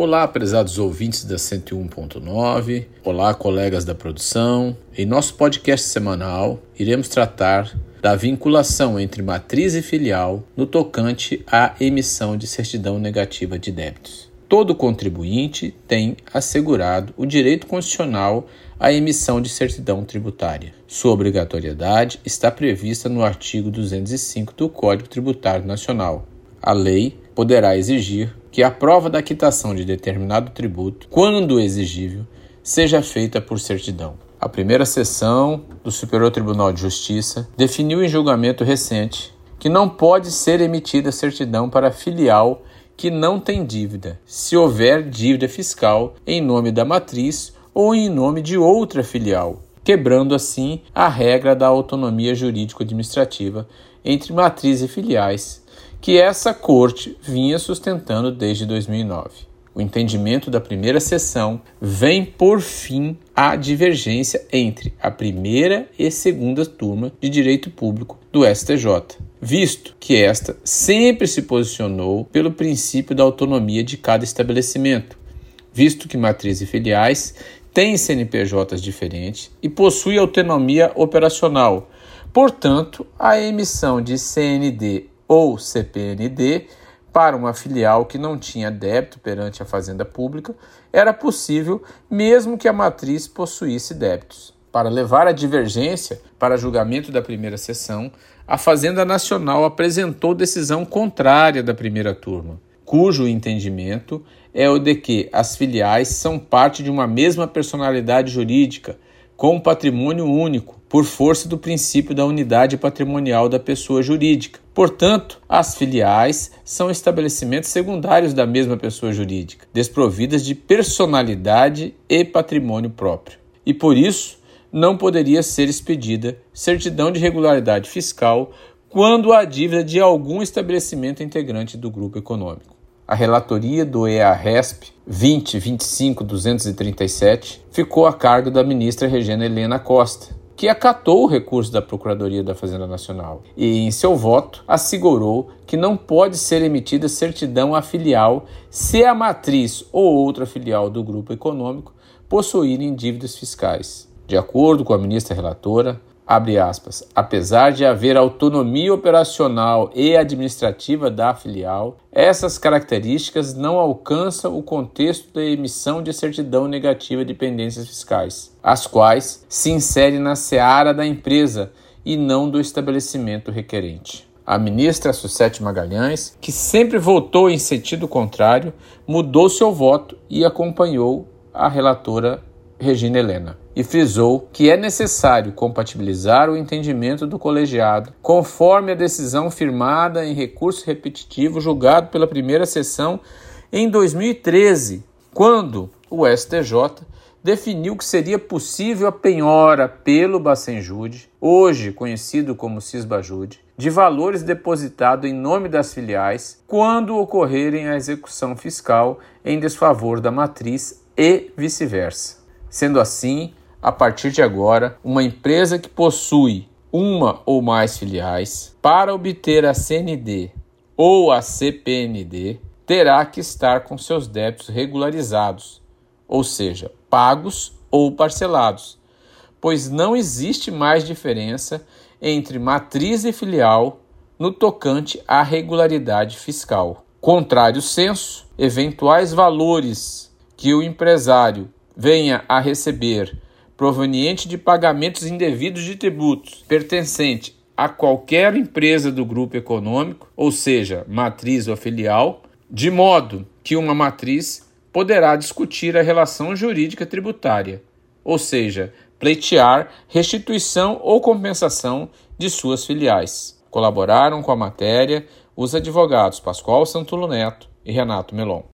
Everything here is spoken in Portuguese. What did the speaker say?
Olá, prezados ouvintes da 101.9. Olá, colegas da produção. Em nosso podcast semanal, iremos tratar da vinculação entre matriz e filial no tocante à emissão de certidão negativa de débitos. Todo contribuinte tem assegurado o direito constitucional à emissão de certidão tributária. Sua obrigatoriedade está prevista no artigo 205 do Código Tributário Nacional. A lei poderá exigir que a prova da quitação de determinado tributo, quando exigível, seja feita por certidão. A primeira sessão do Superior Tribunal de Justiça definiu em julgamento recente que não pode ser emitida certidão para filial que não tem dívida, se houver dívida fiscal em nome da matriz ou em nome de outra filial, quebrando assim a regra da autonomia jurídico-administrativa entre matriz e filiais, que essa corte vinha sustentando desde 2009. O entendimento da primeira sessão vem por fim a divergência entre a primeira e segunda turma de direito público do STJ, visto que esta sempre se posicionou pelo princípio da autonomia de cada estabelecimento, visto que matriz e filiais têm CNPJs diferentes e possuem autonomia operacional. Portanto, a emissão de CND ou CPND para uma filial que não tinha débito perante a Fazenda Pública era possível, mesmo que a matriz possuísse débitos. Para levar a divergência para julgamento da primeira sessão, a Fazenda Nacional apresentou decisão contrária da primeira turma, cujo entendimento é o de que as filiais são parte de uma mesma personalidade jurídica, com patrimônio único, por força do princípio da unidade patrimonial da pessoa jurídica. Portanto, as filiais são estabelecimentos secundários da mesma pessoa jurídica, desprovidas de personalidade e patrimônio próprio. E por isso, não poderia ser expedida certidão de regularidade fiscal quando há dívida de algum estabelecimento integrante do grupo econômico. A relatoria do EARESP 2025-237 ficou a cargo da ministra Regina Helena Costa, que acatou o recurso da Procuradoria da Fazenda Nacional e, em seu voto, assegurou que não pode ser emitida certidão à filial se a matriz ou outra filial do grupo econômico possuírem dívidas fiscais. De acordo com a ministra relatora, abre aspas, apesar de haver autonomia operacional e administrativa da filial, essas características não alcançam o contexto da emissão de certidão negativa de pendências fiscais, as quais se inserem na seara da empresa e não do estabelecimento requerente. A ministra Sucete Magalhães, que sempre votou em sentido contrário, mudou seu voto e acompanhou a relatora Regina Helena e frisou que é necessário compatibilizar o entendimento do colegiado conforme a decisão firmada em recurso repetitivo julgado pela primeira sessão em 2013, quando o STJ definiu que seria possível a penhora pelo Bacenjude, hoje conhecido como Cisbajude, de valores depositados em nome das filiais quando ocorrerem a execução fiscal em desfavor da matriz e vice-versa. Sendo assim, a partir de agora, uma empresa que possui uma ou mais filiais, para obter a CND ou a CPND, terá que estar com seus débitos regularizados, ou seja, pagos ou parcelados, pois não existe mais diferença entre matriz e filial no tocante à regularidade fiscal. Contrário senso, eventuais valores que o empresário venha a receber proveniente de pagamentos indevidos de tributos pertencente a qualquer empresa do grupo econômico, ou seja, matriz ou filial, de modo que uma matriz poderá discutir a relação jurídica tributária, ou seja, pleitear restituição ou compensação de suas filiais. Colaboraram com a matéria os advogados Pascoal Santulo Neto e Renato Melon.